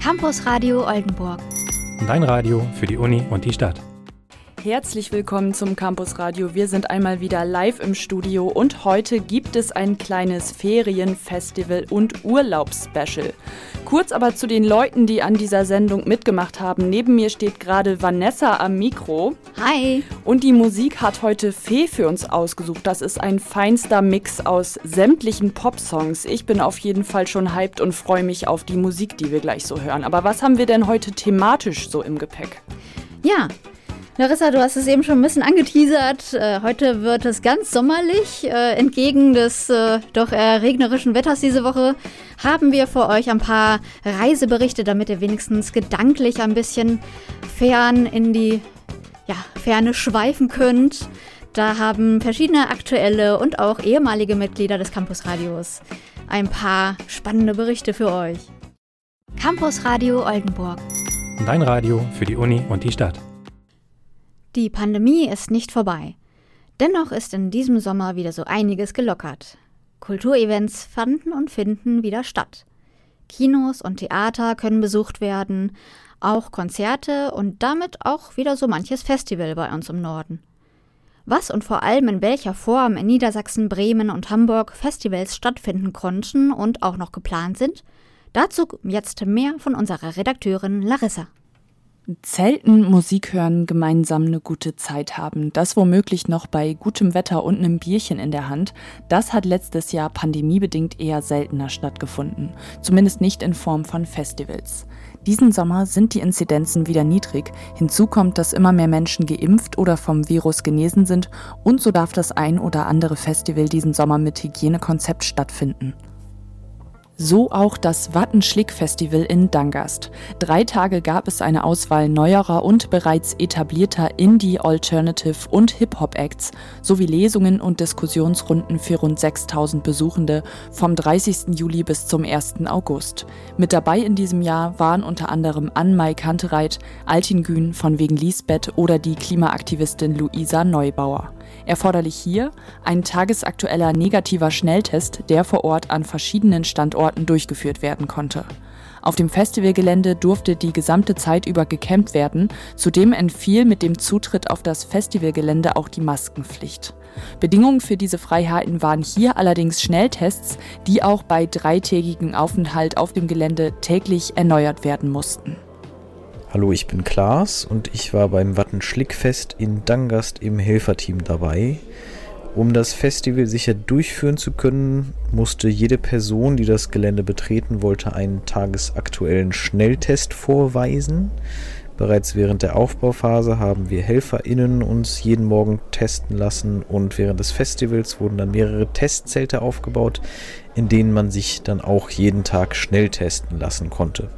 Campus Radio Oldenburg. Dein Radio für die Uni und die Stadt. Herzlich willkommen zum Campus Radio. Wir sind einmal wieder live im Studio und heute gibt es ein kleines Ferienfestival und Urlaubsspecial. Kurz aber zu den Leuten, die an dieser Sendung mitgemacht haben. Neben mir steht gerade Vanessa am Mikro. Hi. Und die Musik hat heute Fee für uns ausgesucht. Das ist ein feinster Mix aus sämtlichen Popsongs. Ich bin auf jeden Fall schon hyped und freue mich auf die Musik, die wir gleich so hören. Aber was haben wir denn heute thematisch so im Gepäck? Ja, Larissa, du hast es eben schon ein bisschen angeteasert. Äh, heute wird es ganz sommerlich. Äh, entgegen des äh, doch eher regnerischen Wetters diese Woche haben wir für euch ein paar Reiseberichte, damit ihr wenigstens gedanklich ein bisschen fern in die ja, Ferne schweifen könnt. Da haben verschiedene aktuelle und auch ehemalige Mitglieder des Campusradios ein paar spannende Berichte für euch. Campus Radio Oldenburg. Dein Radio für die Uni und die Stadt. Die Pandemie ist nicht vorbei. Dennoch ist in diesem Sommer wieder so einiges gelockert. Kulturevents fanden und finden wieder statt. Kinos und Theater können besucht werden, auch Konzerte und damit auch wieder so manches Festival bei uns im Norden. Was und vor allem in welcher Form in Niedersachsen, Bremen und Hamburg Festivals stattfinden konnten und auch noch geplant sind, dazu jetzt mehr von unserer Redakteurin Larissa. Zelten, Musik hören, gemeinsam eine gute Zeit haben, das womöglich noch bei gutem Wetter und einem Bierchen in der Hand, das hat letztes Jahr pandemiebedingt eher seltener stattgefunden, zumindest nicht in Form von Festivals. Diesen Sommer sind die Inzidenzen wieder niedrig, hinzu kommt, dass immer mehr Menschen geimpft oder vom Virus genesen sind. Und so darf das ein oder andere Festival diesen Sommer mit Hygienekonzept stattfinden. So auch das Wattenschlick-Festival in Dangast. Drei Tage gab es eine Auswahl neuerer und bereits etablierter Indie, Alternative und Hip-Hop-Acts sowie Lesungen und Diskussionsrunden für rund 6000 Besuchende vom 30. Juli bis zum 1. August. Mit dabei in diesem Jahr waren unter anderem Ann-Mai Kantereit, Altin Gün von wegen Lisbeth oder die Klimaaktivistin Luisa Neubauer. Erforderlich hier ein tagesaktueller negativer Schnelltest, der vor Ort an verschiedenen Standorten durchgeführt werden konnte. Auf dem Festivalgelände durfte die gesamte Zeit über gecampt werden, zudem entfiel mit dem Zutritt auf das Festivalgelände auch die Maskenpflicht. Bedingungen für diese Freiheiten waren hier allerdings Schnelltests, die auch bei dreitägigem Aufenthalt auf dem Gelände täglich erneuert werden mussten. Hallo, ich bin Klaas und ich war beim Wattenschlickfest in Dangast im Helferteam dabei. Um das Festival sicher durchführen zu können, musste jede Person, die das Gelände betreten wollte, einen tagesaktuellen Schnelltest vorweisen. Bereits während der Aufbauphase haben wir HelferInnen uns jeden Morgen testen lassen und während des Festivals wurden dann mehrere Testzelte aufgebaut, in denen man sich dann auch jeden Tag schnell testen lassen konnte.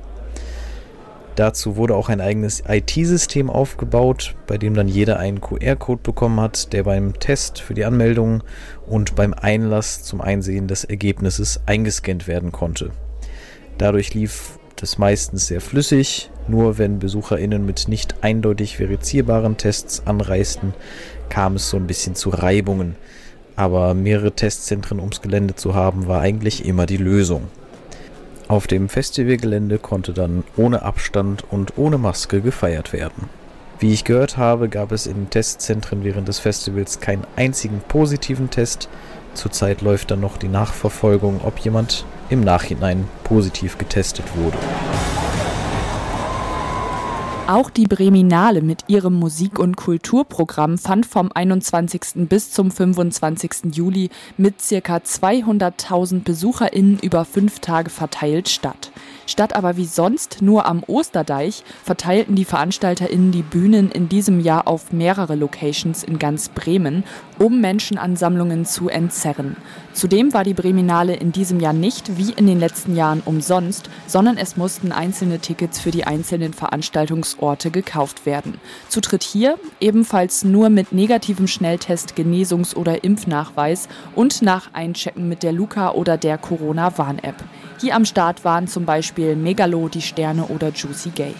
Dazu wurde auch ein eigenes IT-System aufgebaut, bei dem dann jeder einen QR-Code bekommen hat, der beim Test für die Anmeldung und beim Einlass zum Einsehen des Ergebnisses eingescannt werden konnte. Dadurch lief das meistens sehr flüssig, nur wenn BesucherInnen mit nicht eindeutig verifizierbaren Tests anreisten, kam es so ein bisschen zu Reibungen. Aber mehrere Testzentren ums Gelände zu haben, war eigentlich immer die Lösung. Auf dem Festivalgelände konnte dann ohne Abstand und ohne Maske gefeiert werden. Wie ich gehört habe, gab es in Testzentren während des Festivals keinen einzigen positiven Test. Zurzeit läuft dann noch die Nachverfolgung, ob jemand im Nachhinein positiv getestet wurde. Auch die Breminale mit ihrem Musik- und Kulturprogramm fand vom 21. bis zum 25. Juli mit ca. 200.000 BesucherInnen über fünf Tage verteilt statt. Statt aber wie sonst nur am Osterdeich verteilten die VeranstalterInnen die Bühnen in diesem Jahr auf mehrere Locations in ganz Bremen, um Menschenansammlungen zu entzerren. Zudem war die Breminale in diesem Jahr nicht wie in den letzten Jahren umsonst, sondern es mussten einzelne Tickets für die einzelnen Veranstaltungsorte gekauft werden. Zutritt hier ebenfalls nur mit negativem Schnelltest, Genesungs- oder Impfnachweis und nach Einchecken mit der Luca oder der Corona-Warn-App. Hier am Start waren zum Beispiel Megalo, die Sterne oder Juicy Gay.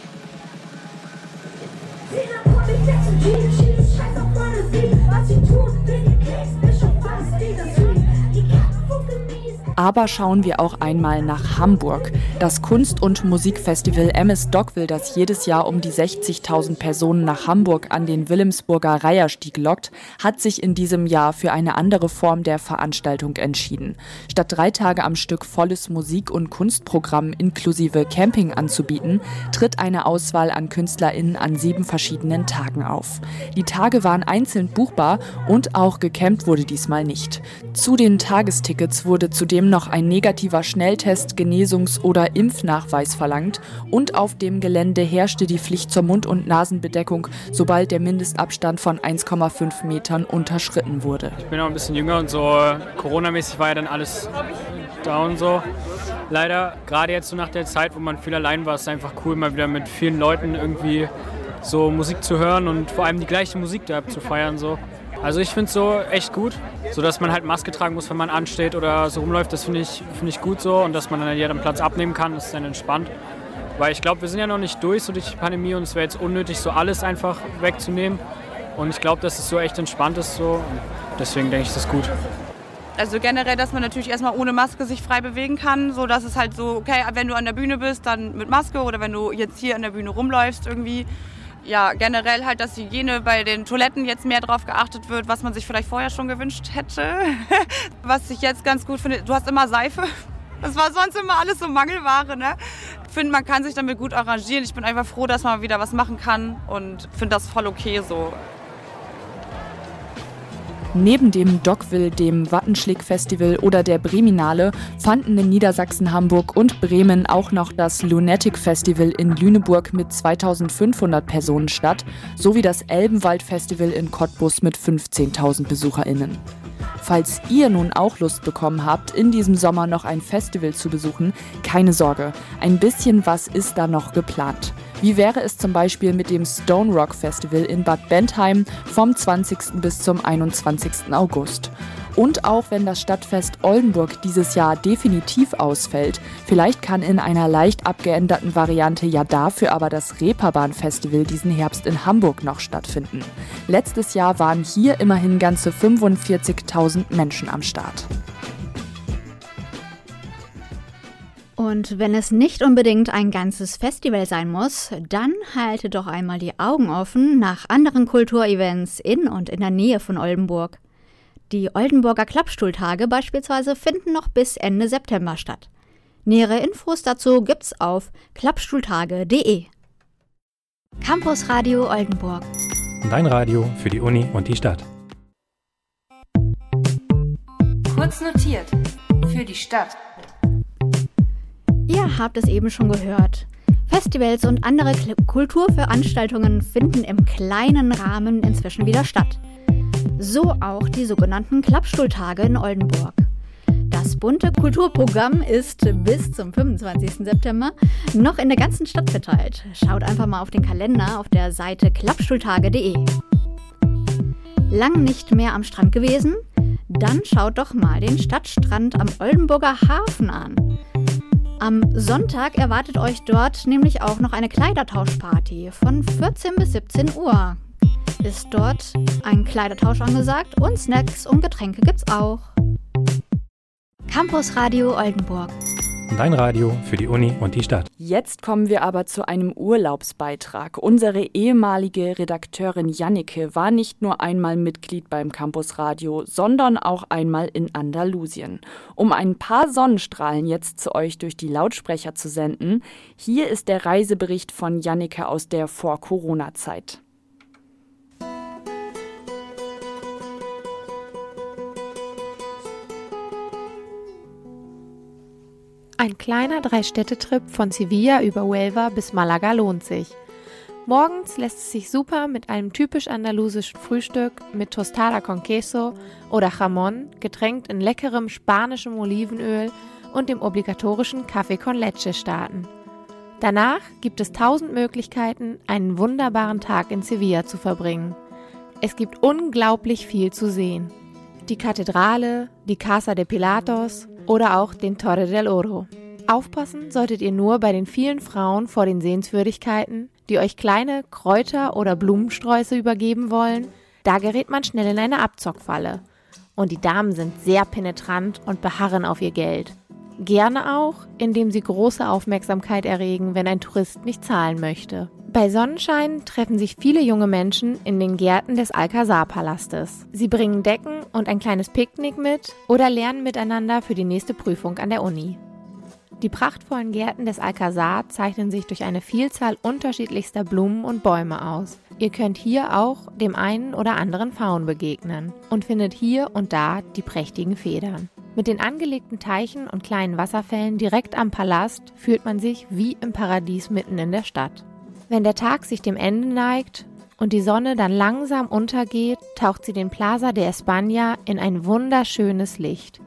Aber schauen wir auch einmal nach Hamburg. Das Kunst- und Musikfestival MS Doc das jedes Jahr um die 60.000 Personen nach Hamburg an den Wilhelmsburger Reiherstieg lockt, hat sich in diesem Jahr für eine andere Form der Veranstaltung entschieden. Statt drei Tage am Stück volles Musik- und Kunstprogramm inklusive Camping anzubieten, tritt eine Auswahl an KünstlerInnen an sieben verschiedenen Tagen auf. Die Tage waren einzeln buchbar und auch gecampt wurde diesmal nicht. Zu den Tagestickets wurde zudem noch ein negativer Schnelltest, Genesungs- oder Impfnachweis verlangt und auf dem Gelände herrschte die Pflicht zur Mund- und Nasenbedeckung, sobald der Mindestabstand von 1,5 Metern unterschritten wurde. Ich bin auch ein bisschen jünger und so Corona-mäßig war ja dann alles down so. Leider, gerade jetzt so nach der Zeit, wo man viel allein war, ist es einfach cool, mal wieder mit vielen Leuten irgendwie so Musik zu hören und vor allem die gleiche Musik da zu feiern. So. Also ich finde es so echt gut, so dass man halt Maske tragen muss, wenn man ansteht oder so rumläuft, das finde ich, find ich gut so und dass man dann an jedem Platz abnehmen kann, das ist dann entspannt. Weil ich glaube, wir sind ja noch nicht durch so durch die Pandemie und es wäre jetzt unnötig, so alles einfach wegzunehmen. Und ich glaube, dass es so echt entspannt ist so. Und deswegen denke ich, das ist gut. Also generell, dass man natürlich erstmal ohne Maske sich frei bewegen kann, so dass es halt so, okay, wenn du an der Bühne bist, dann mit Maske oder wenn du jetzt hier an der Bühne rumläufst irgendwie, ja, generell halt, dass Hygiene bei den Toiletten jetzt mehr drauf geachtet wird, was man sich vielleicht vorher schon gewünscht hätte. was ich jetzt ganz gut finde, du hast immer Seife. Das war sonst immer alles so Mangelware, ne? Ich finde, man kann sich damit gut arrangieren. Ich bin einfach froh, dass man wieder was machen kann und finde das voll okay so. Neben dem Dockville, dem Wattenschlick-Festival oder der Breminale fanden in Niedersachsen, Hamburg und Bremen auch noch das Lunatic Festival in Lüneburg mit 2500 Personen statt, sowie das Elbenwald-Festival in Cottbus mit 15.000 BesucherInnen. Falls ihr nun auch Lust bekommen habt, in diesem Sommer noch ein Festival zu besuchen, keine Sorge, ein bisschen was ist da noch geplant. Wie wäre es zum Beispiel mit dem Stone Rock Festival in Bad Bentheim vom 20. bis zum 21. August? Und auch wenn das Stadtfest Oldenburg dieses Jahr definitiv ausfällt, vielleicht kann in einer leicht abgeänderten Variante ja dafür aber das Reeperbahn Festival diesen Herbst in Hamburg noch stattfinden. Letztes Jahr waren hier immerhin ganze 45.000 Menschen am Start. Und wenn es nicht unbedingt ein ganzes Festival sein muss, dann halte doch einmal die Augen offen nach anderen Kulturevents in und in der Nähe von Oldenburg. Die Oldenburger Klappstuhltage beispielsweise finden noch bis Ende September statt. Nähere Infos dazu gibt's auf klappstuhltage.de. Campus Radio Oldenburg. Dein Radio für die Uni und die Stadt. Kurz notiert. Für die Stadt. Ihr habt es eben schon gehört. Festivals und andere Kulturveranstaltungen finden im kleinen Rahmen inzwischen wieder statt. So auch die sogenannten Klappstuhltage in Oldenburg. Das bunte Kulturprogramm ist bis zum 25. September noch in der ganzen Stadt verteilt. Schaut einfach mal auf den Kalender auf der Seite klappstuhltage.de. Lang nicht mehr am Strand gewesen? Dann schaut doch mal den Stadtstrand am Oldenburger Hafen an. Am Sonntag erwartet euch dort nämlich auch noch eine Kleidertauschparty von 14 bis 17 Uhr. Ist dort ein Kleidertausch angesagt und Snacks und Getränke gibt's auch. Campus Radio Oldenburg. Dein Radio für die Uni und die Stadt. Jetzt kommen wir aber zu einem Urlaubsbeitrag. Unsere ehemalige Redakteurin Jannike war nicht nur einmal Mitglied beim Campus Radio, sondern auch einmal in Andalusien. Um ein paar Sonnenstrahlen jetzt zu euch durch die Lautsprecher zu senden, hier ist der Reisebericht von Jannike aus der Vor-Corona-Zeit. Ein kleiner Drei-Städte-Trip von Sevilla über Huelva bis Malaga lohnt sich. Morgens lässt es sich super mit einem typisch andalusischen Frühstück mit Tostada con Queso oder Jamón, getränkt in leckerem spanischem Olivenöl und dem obligatorischen Kaffee con Leche starten. Danach gibt es tausend Möglichkeiten, einen wunderbaren Tag in Sevilla zu verbringen. Es gibt unglaublich viel zu sehen. Die Kathedrale, die Casa de Pilatos oder auch den Torre del Oro. Aufpassen solltet ihr nur bei den vielen Frauen vor den Sehenswürdigkeiten, die euch kleine Kräuter oder Blumensträuße übergeben wollen. Da gerät man schnell in eine Abzockfalle. und die Damen sind sehr penetrant und beharren auf ihr Geld. Gerne auch, indem sie große Aufmerksamkeit erregen, wenn ein Tourist nicht zahlen möchte. Bei Sonnenschein treffen sich viele junge Menschen in den Gärten des Alcazar-Palastes. Sie bringen Decken und ein kleines Picknick mit oder lernen miteinander für die nächste Prüfung an der Uni. Die prachtvollen Gärten des Alcazar zeichnen sich durch eine Vielzahl unterschiedlichster Blumen und Bäume aus. Ihr könnt hier auch dem einen oder anderen Faun begegnen und findet hier und da die prächtigen Federn. Mit den angelegten Teichen und kleinen Wasserfällen direkt am Palast fühlt man sich wie im Paradies mitten in der Stadt. Wenn der Tag sich dem Ende neigt und die Sonne dann langsam untergeht, taucht sie den Plaza de España in ein wunderschönes Licht.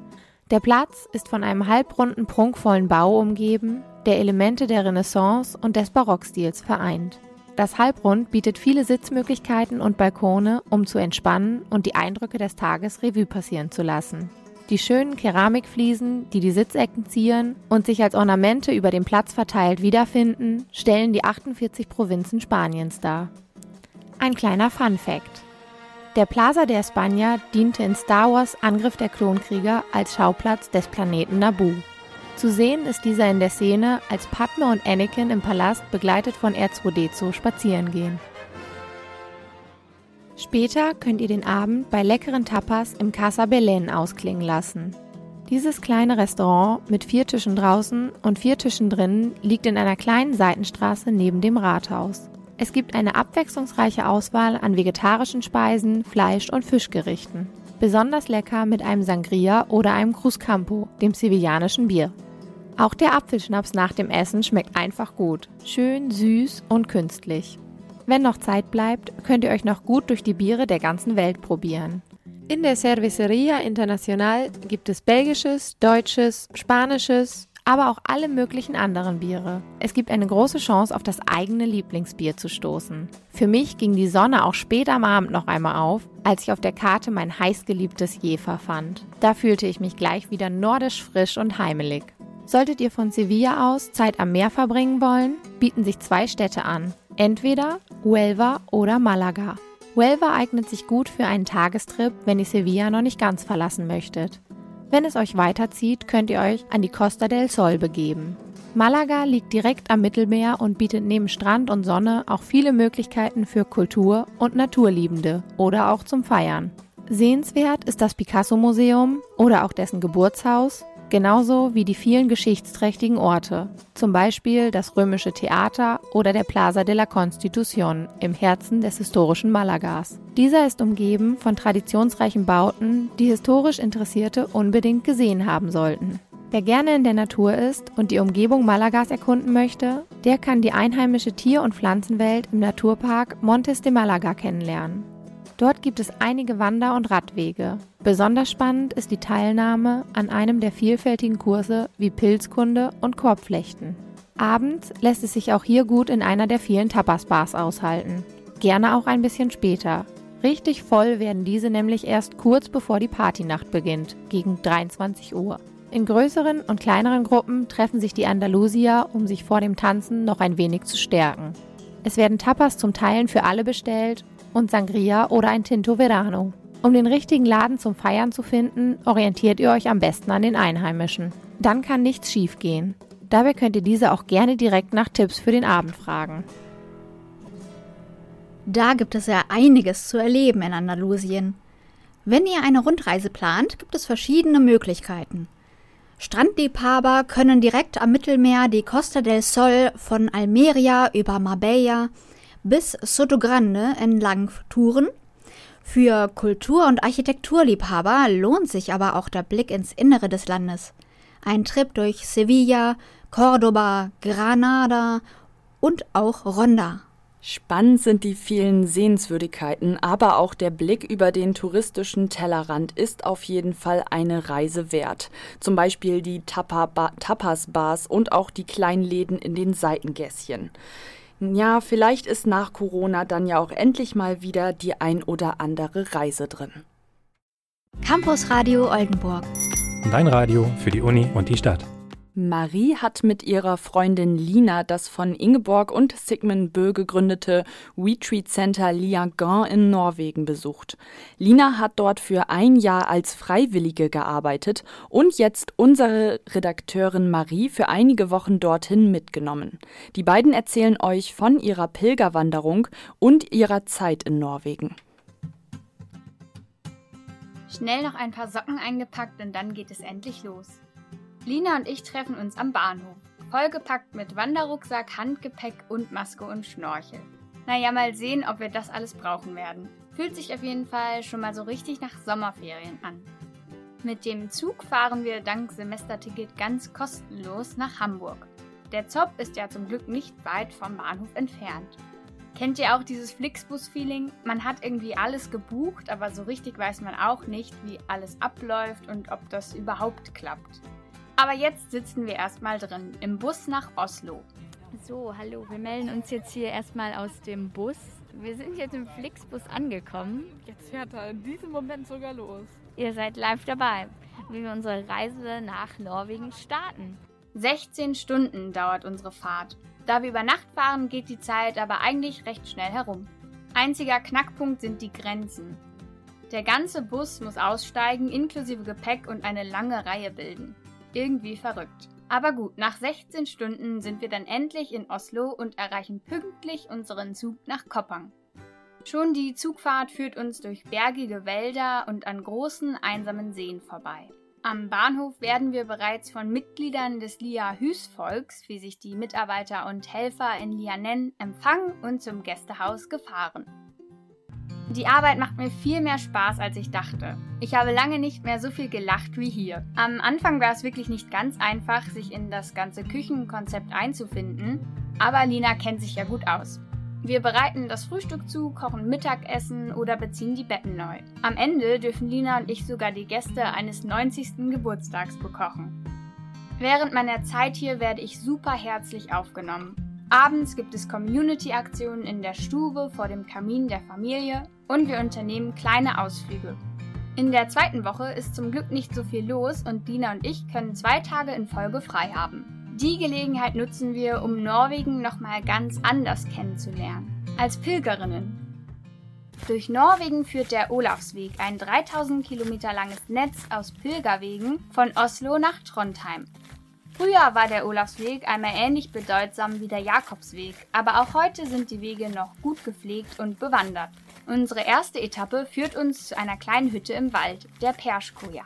Der Platz ist von einem halbrunden, prunkvollen Bau umgeben, der Elemente der Renaissance und des Barockstils vereint. Das Halbrund bietet viele Sitzmöglichkeiten und Balkone, um zu entspannen und die Eindrücke des Tages Revue passieren zu lassen. Die schönen Keramikfliesen, die die Sitzecken zieren und sich als Ornamente über den Platz verteilt wiederfinden, stellen die 48 Provinzen Spaniens dar. Ein kleiner Fun Fact. Der Plaza de España diente in Star Wars Angriff der Klonkrieger als Schauplatz des Planeten Naboo. Zu sehen ist dieser in der Szene, als Padme und Anakin im Palast begleitet von R2D2 spazieren gehen. Später könnt ihr den Abend bei leckeren Tapas im Casa Belén ausklingen lassen. Dieses kleine Restaurant mit vier Tischen draußen und vier Tischen drinnen liegt in einer kleinen Seitenstraße neben dem Rathaus. Es gibt eine abwechslungsreiche Auswahl an vegetarischen Speisen, Fleisch- und Fischgerichten. Besonders lecker mit einem Sangria oder einem Cruzcampo, dem sevillanischen Bier. Auch der Apfelschnaps nach dem Essen schmeckt einfach gut. Schön, süß und künstlich. Wenn noch Zeit bleibt, könnt ihr euch noch gut durch die Biere der ganzen Welt probieren. In der Cerveceria Internacional gibt es belgisches, deutsches, spanisches, aber auch alle möglichen anderen Biere. Es gibt eine große Chance, auf das eigene Lieblingsbier zu stoßen. Für mich ging die Sonne auch spät am Abend noch einmal auf, als ich auf der Karte mein heißgeliebtes Jefer fand. Da fühlte ich mich gleich wieder nordisch frisch und heimelig. Solltet ihr von Sevilla aus Zeit am Meer verbringen wollen, bieten sich zwei Städte an. Entweder Huelva oder Malaga. Huelva eignet sich gut für einen Tagestrip, wenn ihr Sevilla noch nicht ganz verlassen möchtet. Wenn es euch weiterzieht, könnt ihr euch an die Costa del Sol begeben. Malaga liegt direkt am Mittelmeer und bietet neben Strand und Sonne auch viele Möglichkeiten für Kultur- und Naturliebende oder auch zum Feiern. Sehenswert ist das Picasso-Museum oder auch dessen Geburtshaus, genauso wie die vielen geschichtsträchtigen Orte, zum Beispiel das römische Theater oder der Plaza de la Constitución im Herzen des historischen Malagas. Dieser ist umgeben von traditionsreichen Bauten, die historisch Interessierte unbedingt gesehen haben sollten. Wer gerne in der Natur ist und die Umgebung Malagas erkunden möchte, der kann die einheimische Tier- und Pflanzenwelt im Naturpark Montes de Malaga kennenlernen. Dort gibt es einige Wander- und Radwege. Besonders spannend ist die Teilnahme an einem der vielfältigen Kurse wie Pilzkunde und Korbflechten. Abends lässt es sich auch hier gut in einer der vielen Tapas-Bars aushalten. Gerne auch ein bisschen später. Richtig voll werden diese nämlich erst kurz bevor die Partynacht beginnt, gegen 23 Uhr. In größeren und kleineren Gruppen treffen sich die Andalusier, um sich vor dem Tanzen noch ein wenig zu stärken. Es werden Tapas zum Teilen für alle bestellt und Sangria oder ein Tinto Verano. Um den richtigen Laden zum Feiern zu finden, orientiert ihr euch am besten an den Einheimischen. Dann kann nichts schiefgehen. Dabei könnt ihr diese auch gerne direkt nach Tipps für den Abend fragen. Da gibt es ja einiges zu erleben in Andalusien. Wenn ihr eine Rundreise plant, gibt es verschiedene Möglichkeiten. Strandliebhaber können direkt am Mittelmeer die Costa del Sol von Almeria über Marbella bis Sotogrande entlang touren. Für Kultur- und Architekturliebhaber lohnt sich aber auch der Blick ins Innere des Landes. Ein Trip durch Sevilla, Cordoba, Granada und auch Ronda. Spannend sind die vielen Sehenswürdigkeiten, aber auch der Blick über den touristischen Tellerrand ist auf jeden Fall eine Reise wert. Zum Beispiel die Tapas-Bars und auch die kleinen Läden in den Seitengässchen. Ja, vielleicht ist nach Corona dann ja auch endlich mal wieder die ein oder andere Reise drin. Campus Radio Oldenburg. Dein Radio für die Uni und die Stadt. Marie hat mit ihrer Freundin Lina das von Ingeborg und Sigmund Bö gegründete Retreat Center Liagan in Norwegen besucht. Lina hat dort für ein Jahr als Freiwillige gearbeitet und jetzt unsere Redakteurin Marie für einige Wochen dorthin mitgenommen. Die beiden erzählen euch von ihrer Pilgerwanderung und ihrer Zeit in Norwegen. Schnell noch ein paar Socken eingepackt und dann geht es endlich los. Lina und ich treffen uns am Bahnhof, vollgepackt mit Wanderrucksack, Handgepäck und Maske und Schnorchel. Naja, mal sehen, ob wir das alles brauchen werden. Fühlt sich auf jeden Fall schon mal so richtig nach Sommerferien an. Mit dem Zug fahren wir dank Semesterticket ganz kostenlos nach Hamburg. Der Zopp ist ja zum Glück nicht weit vom Bahnhof entfernt. Kennt ihr auch dieses Flixbus-Feeling? Man hat irgendwie alles gebucht, aber so richtig weiß man auch nicht, wie alles abläuft und ob das überhaupt klappt. Aber jetzt sitzen wir erstmal drin, im Bus nach Oslo. So, hallo, wir melden uns jetzt hier erstmal aus dem Bus. Wir sind jetzt im Flixbus angekommen. Jetzt fährt er in diesem Moment sogar los. Ihr seid live dabei, wie wir unsere Reise nach Norwegen starten. 16 Stunden dauert unsere Fahrt. Da wir über Nacht fahren, geht die Zeit aber eigentlich recht schnell herum. Einziger Knackpunkt sind die Grenzen. Der ganze Bus muss aussteigen, inklusive Gepäck und eine lange Reihe bilden. Irgendwie verrückt. Aber gut, nach 16 Stunden sind wir dann endlich in Oslo und erreichen pünktlich unseren Zug nach Koppang. Schon die Zugfahrt führt uns durch bergige Wälder und an großen einsamen Seen vorbei. Am Bahnhof werden wir bereits von Mitgliedern des Lia Hüs-Volks, wie sich die Mitarbeiter und Helfer in Lia nennen, empfangen und zum Gästehaus gefahren. Die Arbeit macht mir viel mehr Spaß, als ich dachte. Ich habe lange nicht mehr so viel gelacht wie hier. Am Anfang war es wirklich nicht ganz einfach, sich in das ganze Küchenkonzept einzufinden, aber Lina kennt sich ja gut aus. Wir bereiten das Frühstück zu, kochen Mittagessen oder beziehen die Betten neu. Am Ende dürfen Lina und ich sogar die Gäste eines 90. Geburtstags bekochen. Während meiner Zeit hier werde ich super herzlich aufgenommen. Abends gibt es Community-Aktionen in der Stube vor dem Kamin der Familie und wir unternehmen kleine Ausflüge. In der zweiten Woche ist zum Glück nicht so viel los und Dina und ich können zwei Tage in Folge frei haben. Die Gelegenheit nutzen wir, um Norwegen nochmal ganz anders kennenzulernen. Als Pilgerinnen. Durch Norwegen führt der Olafsweg, ein 3000 Kilometer langes Netz aus Pilgerwegen von Oslo nach Trondheim. Früher war der Olafsweg einmal ähnlich bedeutsam wie der Jakobsweg, aber auch heute sind die Wege noch gut gepflegt und bewandert. Unsere erste Etappe führt uns zu einer kleinen Hütte im Wald, der Perschkoja.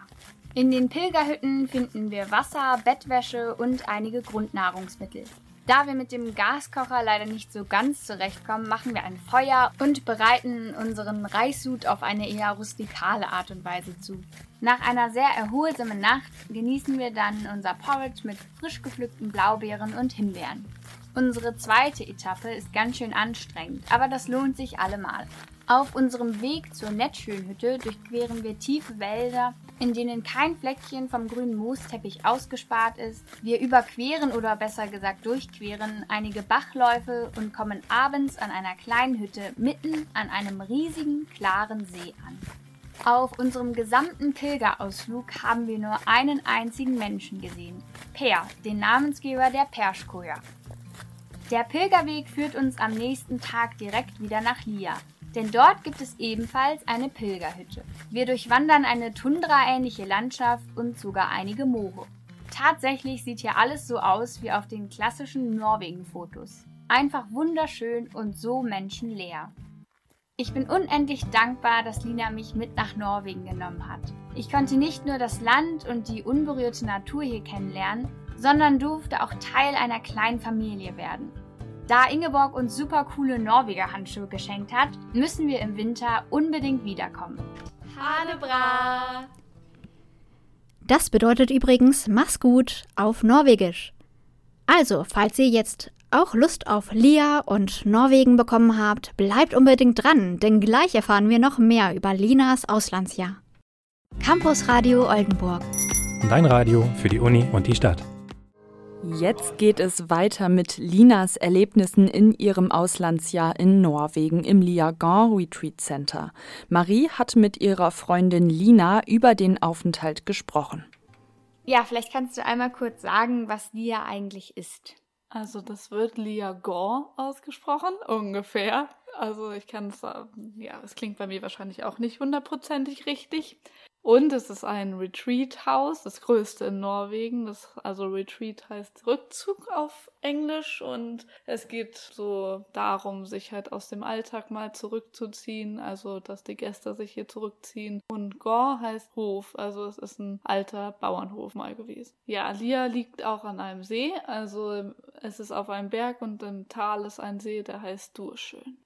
In den Pilgerhütten finden wir Wasser, Bettwäsche und einige Grundnahrungsmittel. Da wir mit dem Gaskocher leider nicht so ganz zurechtkommen, machen wir ein Feuer und bereiten unseren Reissud auf eine eher rustikale Art und Weise zu. Nach einer sehr erholsamen Nacht genießen wir dann unser Porridge mit frisch gepflückten Blaubeeren und Himbeeren. Unsere zweite Etappe ist ganz schön anstrengend, aber das lohnt sich allemal. Auf unserem Weg zur Nettschönhütte durchqueren wir tiefe Wälder, in denen kein Fleckchen vom grünen Moosteppich ausgespart ist. Wir überqueren oder besser gesagt durchqueren einige Bachläufe und kommen abends an einer kleinen Hütte mitten an einem riesigen, klaren See an. Auf unserem gesamten Pilgerausflug haben wir nur einen einzigen Menschen gesehen. Per, den Namensgeber der Perschkoja. Der Pilgerweg führt uns am nächsten Tag direkt wieder nach Lia. Denn dort gibt es ebenfalls eine Pilgerhütte. Wir durchwandern eine tundraähnliche Landschaft und sogar einige Moore. Tatsächlich sieht hier alles so aus wie auf den klassischen Norwegen-Fotos. Einfach wunderschön und so menschenleer. Ich bin unendlich dankbar, dass Lina mich mit nach Norwegen genommen hat. Ich konnte nicht nur das Land und die unberührte Natur hier kennenlernen, sondern durfte auch Teil einer kleinen Familie werden. Da Ingeborg uns super coole Norweger Handschuhe geschenkt hat, müssen wir im Winter unbedingt wiederkommen. Hadebra! Das bedeutet übrigens Mach's gut auf Norwegisch. Also, falls ihr jetzt auch Lust auf Lia und Norwegen bekommen habt, bleibt unbedingt dran, denn gleich erfahren wir noch mehr über Linas Auslandsjahr. Campus Radio Oldenburg. Dein Radio für die Uni und die Stadt. Jetzt geht es weiter mit Linas Erlebnissen in ihrem Auslandsjahr in Norwegen im Liagan Retreat Center. Marie hat mit ihrer Freundin Lina über den Aufenthalt gesprochen. Ja, vielleicht kannst du einmal kurz sagen, was Lia eigentlich ist. Also das wird Lia Gore ausgesprochen, ungefähr. Also ich kann es, ja, es klingt bei mir wahrscheinlich auch nicht hundertprozentig richtig. Und es ist ein Retreat-Haus, das größte in Norwegen. Das, also Retreat heißt Rückzug auf Englisch und es geht so darum, sich halt aus dem Alltag mal zurückzuziehen, also dass die Gäste sich hier zurückziehen. Und Gor heißt Hof, also es ist ein alter Bauernhof mal gewesen. Ja, Lia liegt auch an einem See, also es ist auf einem Berg und im Tal ist ein See, der heißt Durschön.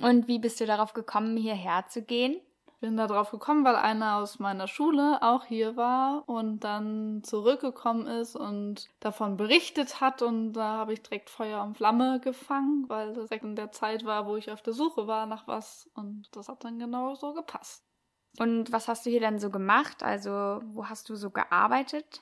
Und wie bist du darauf gekommen, hierher zu gehen? bin da drauf gekommen, weil einer aus meiner Schule auch hier war und dann zurückgekommen ist und davon berichtet hat und da habe ich direkt Feuer und Flamme gefangen, weil das direkt in der Zeit war, wo ich auf der Suche war nach was und das hat dann genau so gepasst. Und was hast du hier dann so gemacht? Also, wo hast du so gearbeitet?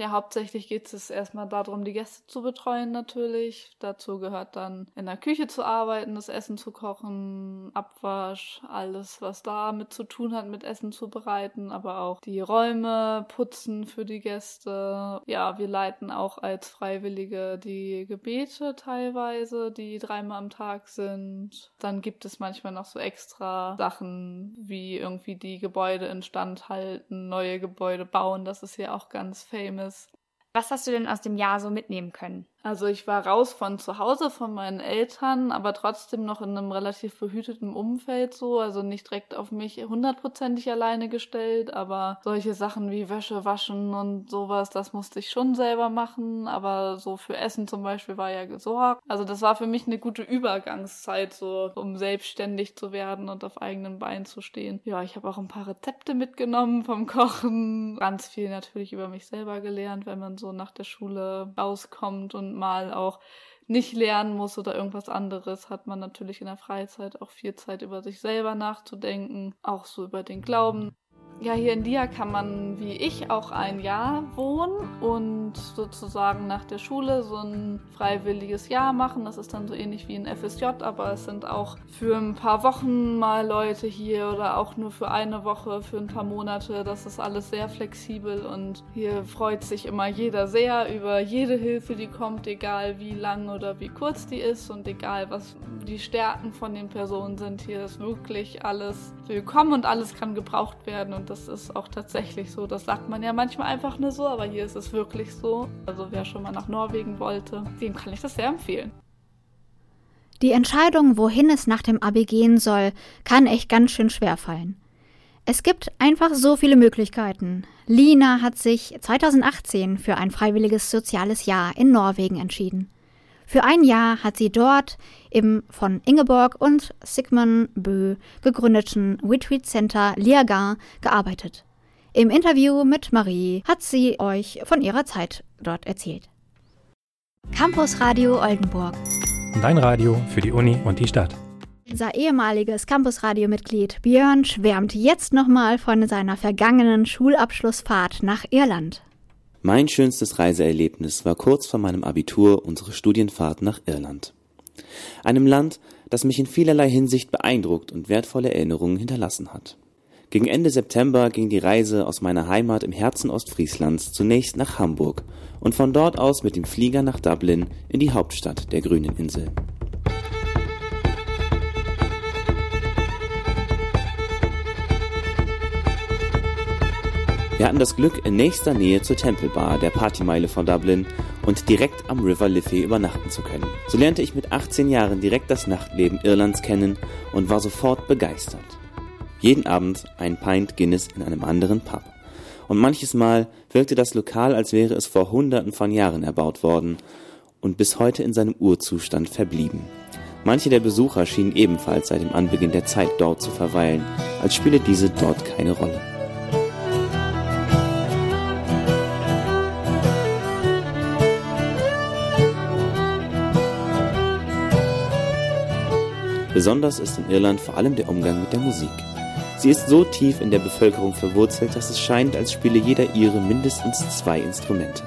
Ja, hauptsächlich geht es erstmal darum, die Gäste zu betreuen natürlich. Dazu gehört dann in der Küche zu arbeiten, das Essen zu kochen, Abwasch, alles, was damit zu tun hat, mit Essen zu bereiten, aber auch die Räume putzen für die Gäste. Ja, wir leiten auch als Freiwillige die Gebete teilweise, die dreimal am Tag sind. Dann gibt es manchmal noch so extra Sachen, wie irgendwie die Gebäude instand halten, neue Gebäude bauen. Das ist ja auch ganz famous was hast du denn aus dem Jahr so mitnehmen können? Also ich war raus von zu Hause, von meinen Eltern, aber trotzdem noch in einem relativ behüteten Umfeld so, also nicht direkt auf mich hundertprozentig alleine gestellt, aber solche Sachen wie Wäsche waschen und sowas, das musste ich schon selber machen, aber so für Essen zum Beispiel war ja gesorgt. Also das war für mich eine gute Übergangszeit, so um selbstständig zu werden und auf eigenen Beinen zu stehen. Ja, ich habe auch ein paar Rezepte mitgenommen vom Kochen, ganz viel natürlich über mich selber gelernt, wenn man so nach der Schule rauskommt und mal auch nicht lernen muss oder irgendwas anderes, hat man natürlich in der Freizeit auch viel Zeit über sich selber nachzudenken, auch so über den Glauben. Ja, hier in Dia kann man wie ich auch ein Jahr wohnen und sozusagen nach der Schule so ein freiwilliges Jahr machen. Das ist dann so ähnlich wie ein FSJ, aber es sind auch für ein paar Wochen mal Leute hier oder auch nur für eine Woche, für ein paar Monate. Das ist alles sehr flexibel und hier freut sich immer jeder sehr über jede Hilfe, die kommt, egal wie lang oder wie kurz die ist und egal was die Stärken von den Personen sind. Hier ist wirklich alles willkommen und alles kann gebraucht werden und das ist auch tatsächlich so. Das sagt man ja manchmal einfach nur so, aber hier ist es wirklich so. Also wer schon mal nach Norwegen wollte, dem kann ich das sehr empfehlen. Die Entscheidung, wohin es nach dem Abi gehen soll, kann echt ganz schön schwer fallen. Es gibt einfach so viele Möglichkeiten. Lina hat sich 2018 für ein freiwilliges soziales Jahr in Norwegen entschieden. Für ein Jahr hat sie dort im von Ingeborg und Sigmund Bö gegründeten Retreat Center Liagar gearbeitet. Im Interview mit Marie hat sie euch von ihrer Zeit dort erzählt. Campus Radio Oldenburg. Dein Radio für die Uni und die Stadt. Unser ehemaliges Campusradio-Mitglied Björn schwärmt jetzt nochmal von seiner vergangenen Schulabschlussfahrt nach Irland. Mein schönstes Reiseerlebnis war kurz vor meinem Abitur unsere Studienfahrt nach Irland. Einem Land, das mich in vielerlei Hinsicht beeindruckt und wertvolle Erinnerungen hinterlassen hat. Gegen Ende September ging die Reise aus meiner Heimat im Herzen Ostfrieslands zunächst nach Hamburg und von dort aus mit dem Flieger nach Dublin in die Hauptstadt der grünen Insel. Wir hatten das Glück, in nächster Nähe zur Temple Bar, der Partymeile von Dublin, und direkt am River Liffey übernachten zu können. So lernte ich mit 18 Jahren direkt das Nachtleben Irlands kennen und war sofort begeistert. Jeden Abend ein Pint Guinness in einem anderen Pub. Und manches Mal wirkte das Lokal, als wäre es vor Hunderten von Jahren erbaut worden und bis heute in seinem Urzustand verblieben. Manche der Besucher schienen ebenfalls seit dem Anbeginn der Zeit dort zu verweilen, als spiele diese dort keine Rolle. Besonders ist in Irland vor allem der Umgang mit der Musik. Sie ist so tief in der Bevölkerung verwurzelt, dass es scheint, als spiele jeder Ire mindestens zwei Instrumente.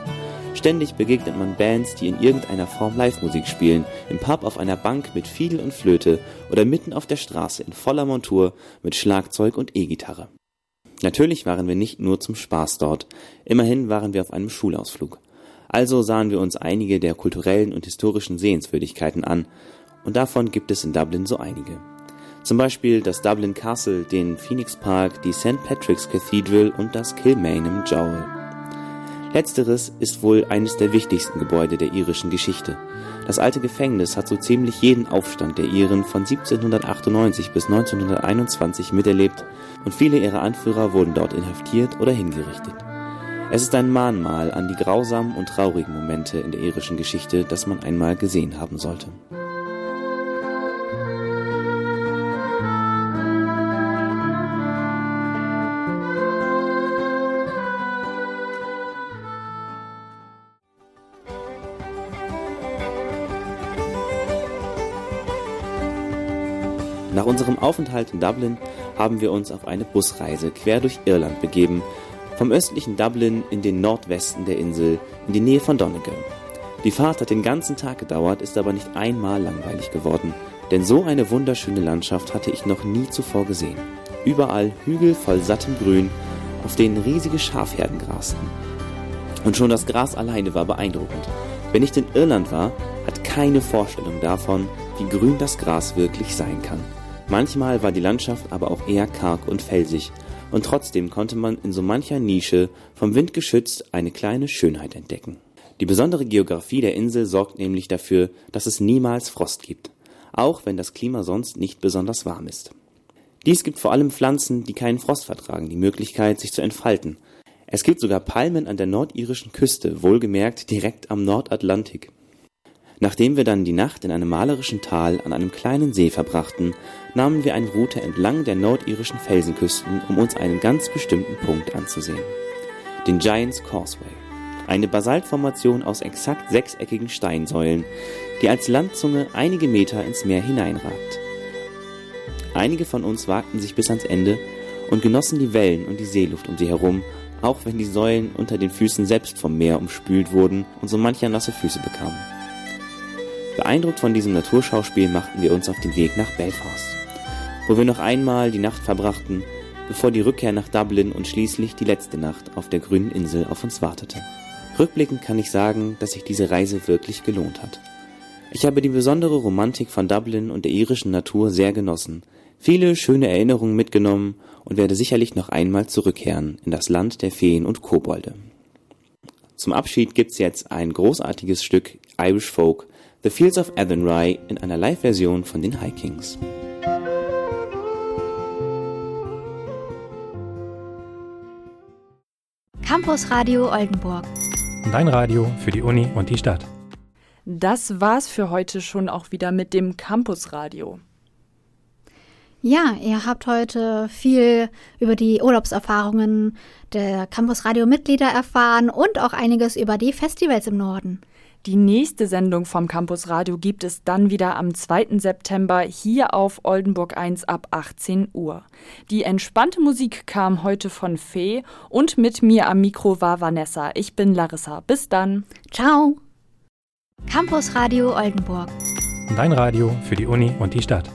Ständig begegnet man Bands, die in irgendeiner Form Live-Musik spielen, im Pub auf einer Bank mit Fiedel und Flöte oder mitten auf der Straße in voller Montur mit Schlagzeug und E-Gitarre. Natürlich waren wir nicht nur zum Spaß dort, immerhin waren wir auf einem Schulausflug. Also sahen wir uns einige der kulturellen und historischen Sehenswürdigkeiten an, und davon gibt es in Dublin so einige. Zum Beispiel das Dublin Castle, den Phoenix Park, die St. Patrick's Cathedral und das Kilmainham Jowl. Letzteres ist wohl eines der wichtigsten Gebäude der irischen Geschichte. Das alte Gefängnis hat so ziemlich jeden Aufstand der Iren von 1798 bis 1921 miterlebt und viele ihrer Anführer wurden dort inhaftiert oder hingerichtet. Es ist ein Mahnmal an die grausamen und traurigen Momente in der irischen Geschichte, das man einmal gesehen haben sollte. Unserem Aufenthalt in Dublin haben wir uns auf eine Busreise quer durch Irland begeben, vom östlichen Dublin in den Nordwesten der Insel, in die Nähe von Donegal. Die Fahrt hat den ganzen Tag gedauert, ist aber nicht einmal langweilig geworden, denn so eine wunderschöne Landschaft hatte ich noch nie zuvor gesehen. Überall Hügel voll sattem Grün, auf denen riesige Schafherden grasten. Und schon das Gras alleine war beeindruckend. Wer nicht in Irland war, hat keine Vorstellung davon, wie grün das Gras wirklich sein kann. Manchmal war die Landschaft aber auch eher karg und felsig, und trotzdem konnte man in so mancher Nische, vom Wind geschützt, eine kleine Schönheit entdecken. Die besondere Geografie der Insel sorgt nämlich dafür, dass es niemals Frost gibt, auch wenn das Klima sonst nicht besonders warm ist. Dies gibt vor allem Pflanzen, die keinen Frost vertragen, die Möglichkeit, sich zu entfalten. Es gibt sogar Palmen an der nordirischen Küste, wohlgemerkt direkt am Nordatlantik. Nachdem wir dann die Nacht in einem malerischen Tal an einem kleinen See verbrachten, nahmen wir eine Route entlang der nordirischen Felsenküsten, um uns einen ganz bestimmten Punkt anzusehen. Den Giants Causeway. Eine Basaltformation aus exakt sechseckigen Steinsäulen, die als Landzunge einige Meter ins Meer hineinragt. Einige von uns wagten sich bis ans Ende und genossen die Wellen und die Seeluft um sie herum, auch wenn die Säulen unter den Füßen selbst vom Meer umspült wurden und so mancher nasse Füße bekamen. Beeindruckt von diesem Naturschauspiel machten wir uns auf den Weg nach Belfast, wo wir noch einmal die Nacht verbrachten, bevor die Rückkehr nach Dublin und schließlich die letzte Nacht auf der grünen Insel auf uns wartete. Rückblickend kann ich sagen, dass sich diese Reise wirklich gelohnt hat. Ich habe die besondere Romantik von Dublin und der irischen Natur sehr genossen, viele schöne Erinnerungen mitgenommen und werde sicherlich noch einmal zurückkehren in das Land der Feen und Kobolde. Zum Abschied gibt's jetzt ein großartiges Stück Irish Folk The Fields of Athenry in einer Live-Version von den High Kings. Campus Radio Oldenburg. Dein Radio für die Uni und die Stadt. Das war's für heute schon auch wieder mit dem Campus Radio. Ja, ihr habt heute viel über die Urlaubserfahrungen der Campus Radio Mitglieder erfahren und auch einiges über die Festivals im Norden. Die nächste Sendung vom Campus Radio gibt es dann wieder am 2. September hier auf Oldenburg 1 ab 18 Uhr. Die entspannte Musik kam heute von Fee und mit mir am Mikro war Vanessa. Ich bin Larissa. Bis dann. Ciao. Campus Radio Oldenburg. Dein Radio für die Uni und die Stadt.